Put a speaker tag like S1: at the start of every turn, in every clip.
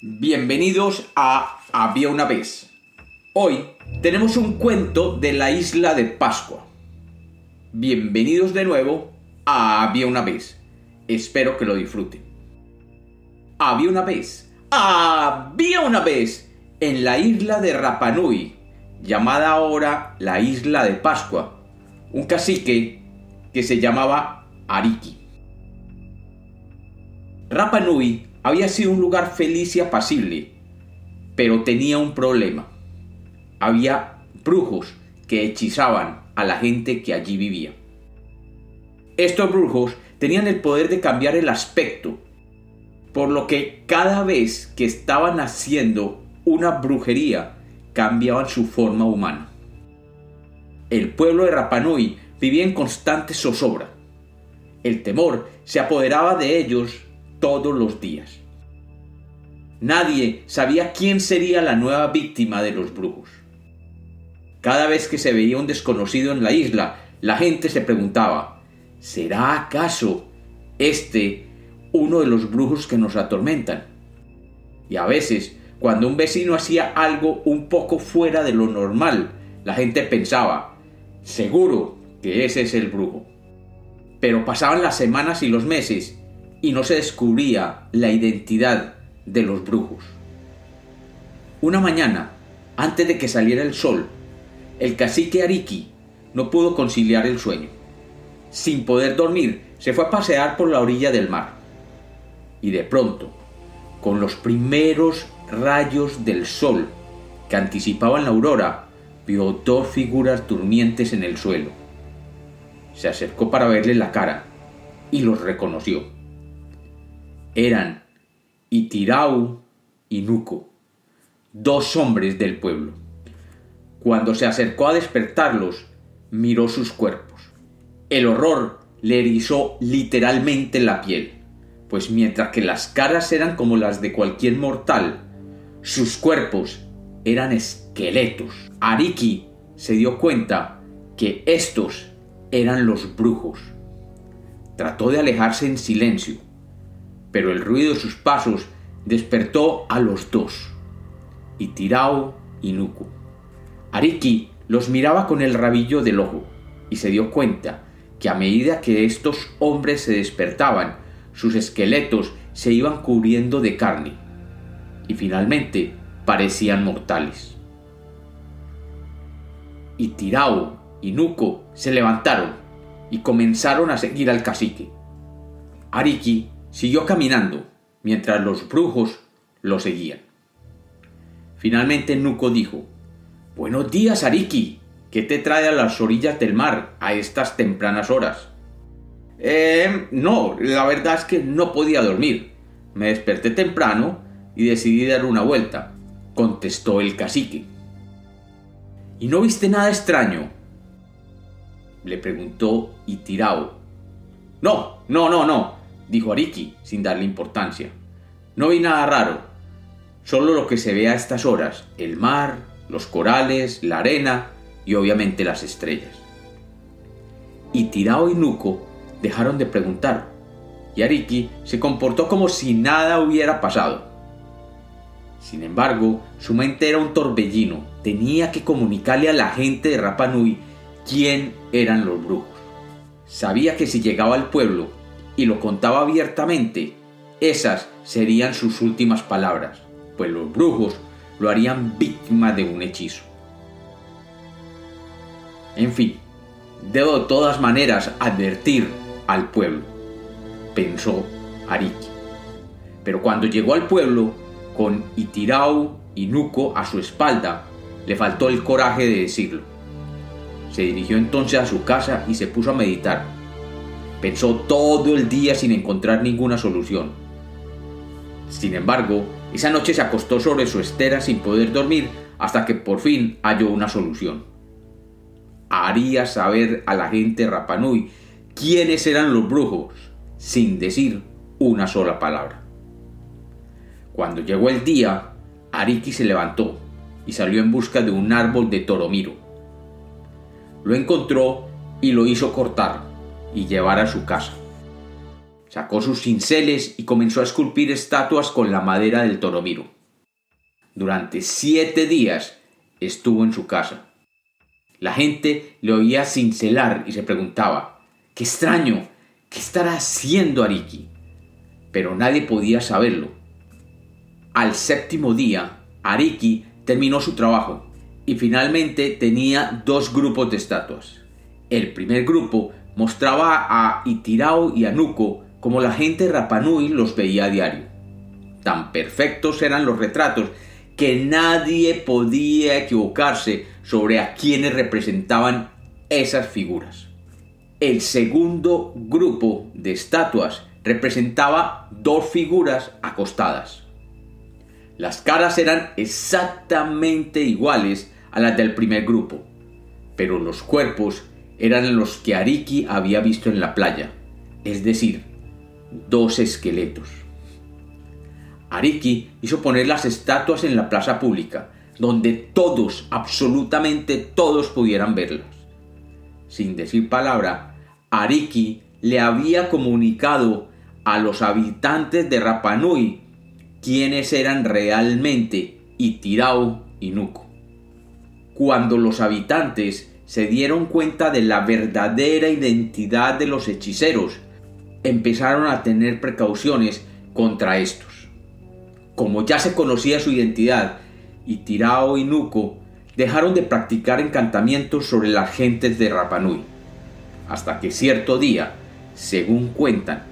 S1: Bienvenidos a Había una vez. Hoy tenemos un cuento de la isla de Pascua. Bienvenidos de nuevo a Había una vez. Espero que lo disfruten. Había una vez, había una vez, en la isla de Rapanui, llamada ahora la isla de Pascua, un cacique que se llamaba Ariki. Rapanui había sido un lugar feliz y apacible, pero tenía un problema. Había brujos que hechizaban a la gente que allí vivía. Estos brujos tenían el poder de cambiar el aspecto, por lo que cada vez que estaban haciendo una brujería, cambiaban su forma humana. El pueblo de Rapanui vivía en constante zozobra. El temor se apoderaba de ellos todos los días. Nadie sabía quién sería la nueva víctima de los brujos. Cada vez que se veía un desconocido en la isla, la gente se preguntaba, ¿será acaso este uno de los brujos que nos atormentan? Y a veces, cuando un vecino hacía algo un poco fuera de lo normal, la gente pensaba, seguro que ese es el brujo. Pero pasaban las semanas y los meses y no se descubría la identidad de los brujos. Una mañana, antes de que saliera el sol, el cacique Ariki no pudo conciliar el sueño. Sin poder dormir, se fue a pasear por la orilla del mar. Y de pronto, con los primeros rayos del sol que anticipaban la aurora, vio dos figuras durmientes en el suelo. Se acercó para verle la cara y los reconoció. Eran Itirau y Nuco, dos hombres del pueblo. Cuando se acercó a despertarlos, miró sus cuerpos. El horror le erizó literalmente la piel, pues mientras que las caras eran como las de cualquier mortal, sus cuerpos eran esqueletos. Ariki se dio cuenta que estos eran los brujos. Trató de alejarse en silencio, pero el ruido de sus pasos despertó a los dos, Itirao y Nuku. Ariki los miraba con el rabillo del ojo y se dio cuenta que a medida que estos hombres se despertaban, sus esqueletos se iban cubriendo de carne y finalmente parecían mortales. Itirao y Nuko se levantaron y comenzaron a seguir al cacique. Ariki Siguió caminando mientras los brujos lo seguían. Finalmente Nuco dijo, Buenos días, Ariki. ¿Qué te trae a las orillas del mar a estas tempranas horas? Eh, no, la verdad es que no podía dormir. Me desperté temprano y decidí dar una vuelta, contestó el cacique. ¿Y no viste nada extraño? Le preguntó Itirao. No, no, no, no, dijo Ariki, sin darle importancia. No vi nada raro, solo lo que se ve a estas horas, el mar, los corales, la arena y obviamente las estrellas. Y Tirao y Nuko dejaron de preguntar, y Ariki se comportó como si nada hubiera pasado. Sin embargo, su mente era un torbellino, tenía que comunicarle a la gente de Rapanui quién eran los brujos. Sabía que si llegaba al pueblo y lo contaba abiertamente, esas serían sus últimas palabras, pues los brujos lo harían víctima de un hechizo. En fin, debo de todas maneras advertir al pueblo, pensó Ariki. Pero cuando llegó al pueblo, con Itirau y Nuko a su espalda, le faltó el coraje de decirlo. Se dirigió entonces a su casa y se puso a meditar Pensó todo el día sin encontrar ninguna solución. Sin embargo, esa noche se acostó sobre su estera sin poder dormir hasta que por fin halló una solución. Haría saber a la gente Rapanui quiénes eran los brujos, sin decir una sola palabra. Cuando llegó el día, Ariki se levantó y salió en busca de un árbol de toromiro. Lo encontró y lo hizo cortar y llevar a su casa. Sacó sus cinceles y comenzó a esculpir estatuas con la madera del toromiro. Durante siete días estuvo en su casa. La gente le oía cincelar y se preguntaba, ¡qué extraño! ¿Qué estará haciendo Ariki? Pero nadie podía saberlo. Al séptimo día, Ariki terminó su trabajo y finalmente tenía dos grupos de estatuas. El primer grupo mostraba a Itirao y a Nuko como la gente de Rapanui los veía a diario. Tan perfectos eran los retratos que nadie podía equivocarse sobre a quienes representaban esas figuras. El segundo grupo de estatuas representaba dos figuras acostadas. Las caras eran exactamente iguales a las del primer grupo, pero los cuerpos eran los que Ariki había visto en la playa, es decir, dos esqueletos. Ariki hizo poner las estatuas en la plaza pública, donde todos, absolutamente todos pudieran verlas. Sin decir palabra, Ariki le había comunicado a los habitantes de Rapanui quiénes eran realmente Itirao y Nuko. Cuando los habitantes se dieron cuenta de la verdadera identidad de los hechiceros, empezaron a tener precauciones contra estos. Como ya se conocía su identidad, Itirao y Nuko dejaron de practicar encantamientos sobre las gentes de Rapanui, hasta que cierto día, según cuentan,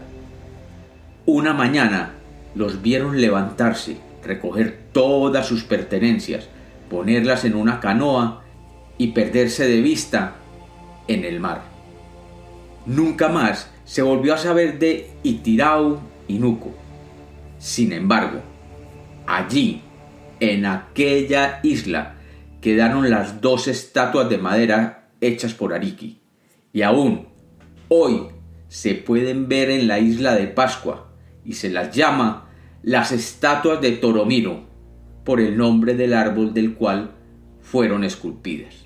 S1: una mañana los vieron levantarse, recoger todas sus pertenencias, ponerlas en una canoa y perderse de vista en el mar. Nunca más se volvió a saber de Itirau y Nuco. Sin embargo, allí, en aquella isla, quedaron las dos estatuas de madera hechas por Ariki. Y aún, hoy, se pueden ver en la isla de Pascua y se las llama las estatuas de Toromiro, por el nombre del árbol del cual fueron esculpidas.